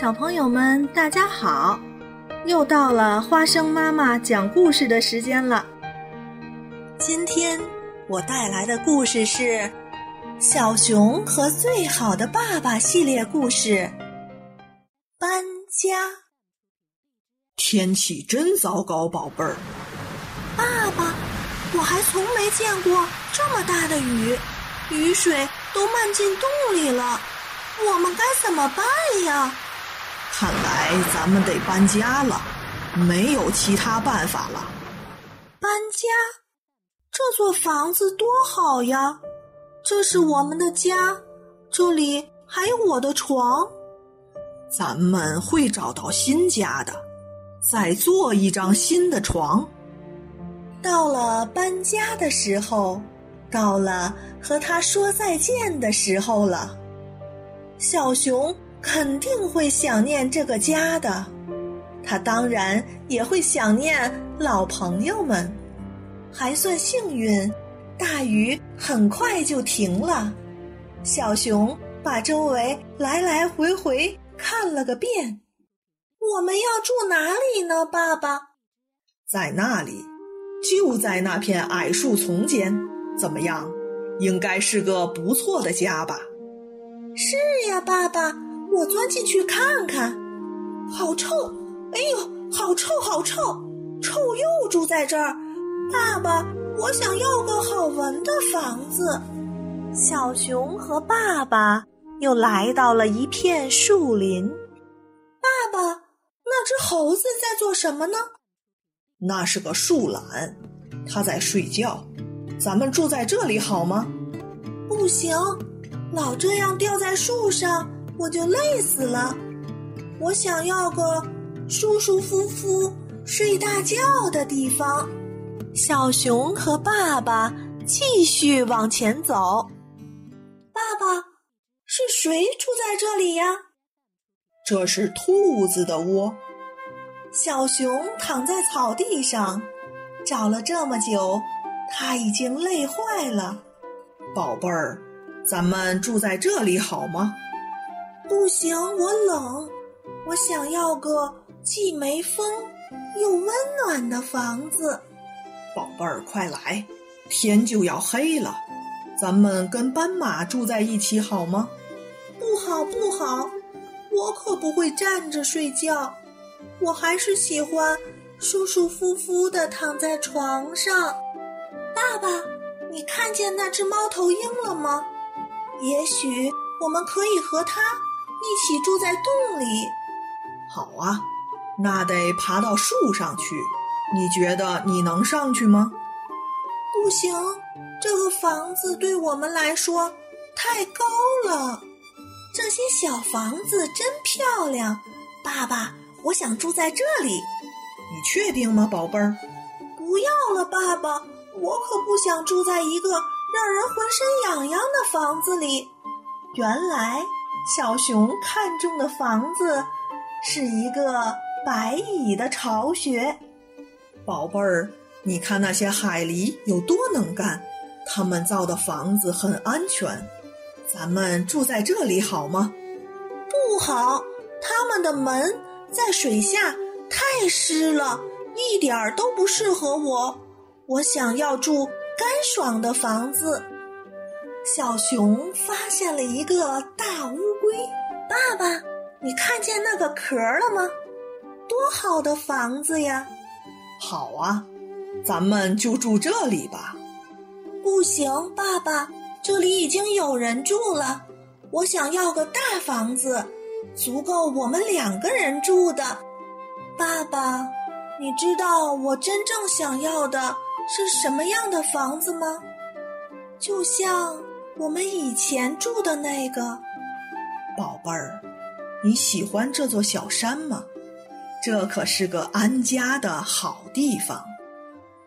小朋友们，大家好！又到了花生妈妈讲故事的时间了。今天我带来的故事是《小熊和最好的爸爸》系列故事。搬家，天气真糟糕，宝贝儿。爸爸，我还从没见过这么大的雨，雨水都漫进洞里了，我们该怎么办呀？看来咱们得搬家了，没有其他办法了。搬家？这座房子多好呀！这是我们的家，这里还有我的床。咱们会找到新家的，再做一张新的床。到了搬家的时候，到了和他说再见的时候了。小熊。肯定会想念这个家的，他当然也会想念老朋友们。还算幸运，大雨很快就停了。小熊把周围来来回回看了个遍。我们要住哪里呢，爸爸？在那里，就在那片矮树丛间。怎么样？应该是个不错的家吧？是呀，爸爸。我钻进去看看，好臭！哎呦，好臭，好臭！臭鼬住在这儿。爸爸，我想要个好闻的房子。小熊和爸爸又来到了一片树林。爸爸，那只猴子在做什么呢？那是个树懒，它在睡觉。咱们住在这里好吗？不行，老这样吊在树上。我就累死了，我想要个舒舒服服睡大觉的地方。小熊和爸爸继续往前走。爸爸，是谁住在这里呀？这是兔子的窝。小熊躺在草地上，找了这么久，他已经累坏了。宝贝儿，咱们住在这里好吗？不行，我冷，我想要个既没风又温暖的房子。宝贝儿，快来，天就要黑了，咱们跟斑马住在一起好吗？不好，不好，我可不会站着睡觉，我还是喜欢舒舒服服的躺在床上。爸爸，你看见那只猫头鹰了吗？也许我们可以和它。一起住在洞里，好啊，那得爬到树上去。你觉得你能上去吗？不行，这个房子对我们来说太高了。这些小房子真漂亮，爸爸，我想住在这里。你确定吗，宝贝儿？不要了，爸爸，我可不想住在一个让人浑身痒痒的房子里。原来。小熊看中的房子是一个白蚁的巢穴。宝贝儿，你看那些海狸有多能干，他们造的房子很安全。咱们住在这里好吗？不好，他们的门在水下，太湿了，一点儿都不适合我。我想要住干爽的房子。小熊发现了一个大乌龟，爸爸，你看见那个壳了吗？多好的房子呀！好啊，咱们就住这里吧。不行，爸爸，这里已经有人住了。我想要个大房子，足够我们两个人住的。爸爸，你知道我真正想要的是什么样的房子吗？就像……我们以前住的那个，宝贝儿，你喜欢这座小山吗？这可是个安家的好地方。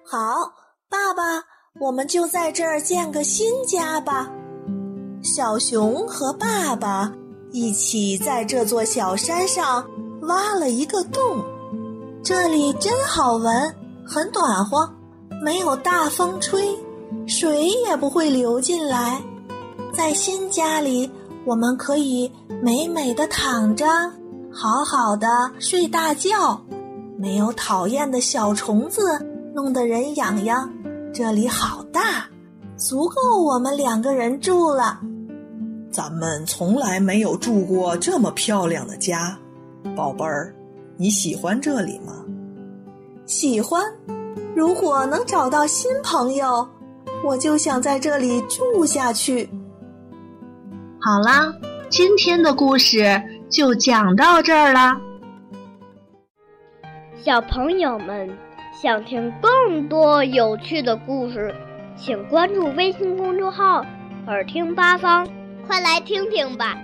好，爸爸，我们就在这儿建个新家吧。小熊和爸爸一起在这座小山上挖了一个洞，这里真好闻，很暖和，没有大风吹，水也不会流进来。在新家里，我们可以美美的躺着，好好的睡大觉，没有讨厌的小虫子弄得人痒痒。这里好大，足够我们两个人住了。咱们从来没有住过这么漂亮的家，宝贝儿，你喜欢这里吗？喜欢。如果能找到新朋友，我就想在这里住下去。好啦，今天的故事就讲到这儿啦。小朋友们想听更多有趣的故事，请关注微信公众号“耳听八方”，快来听听吧。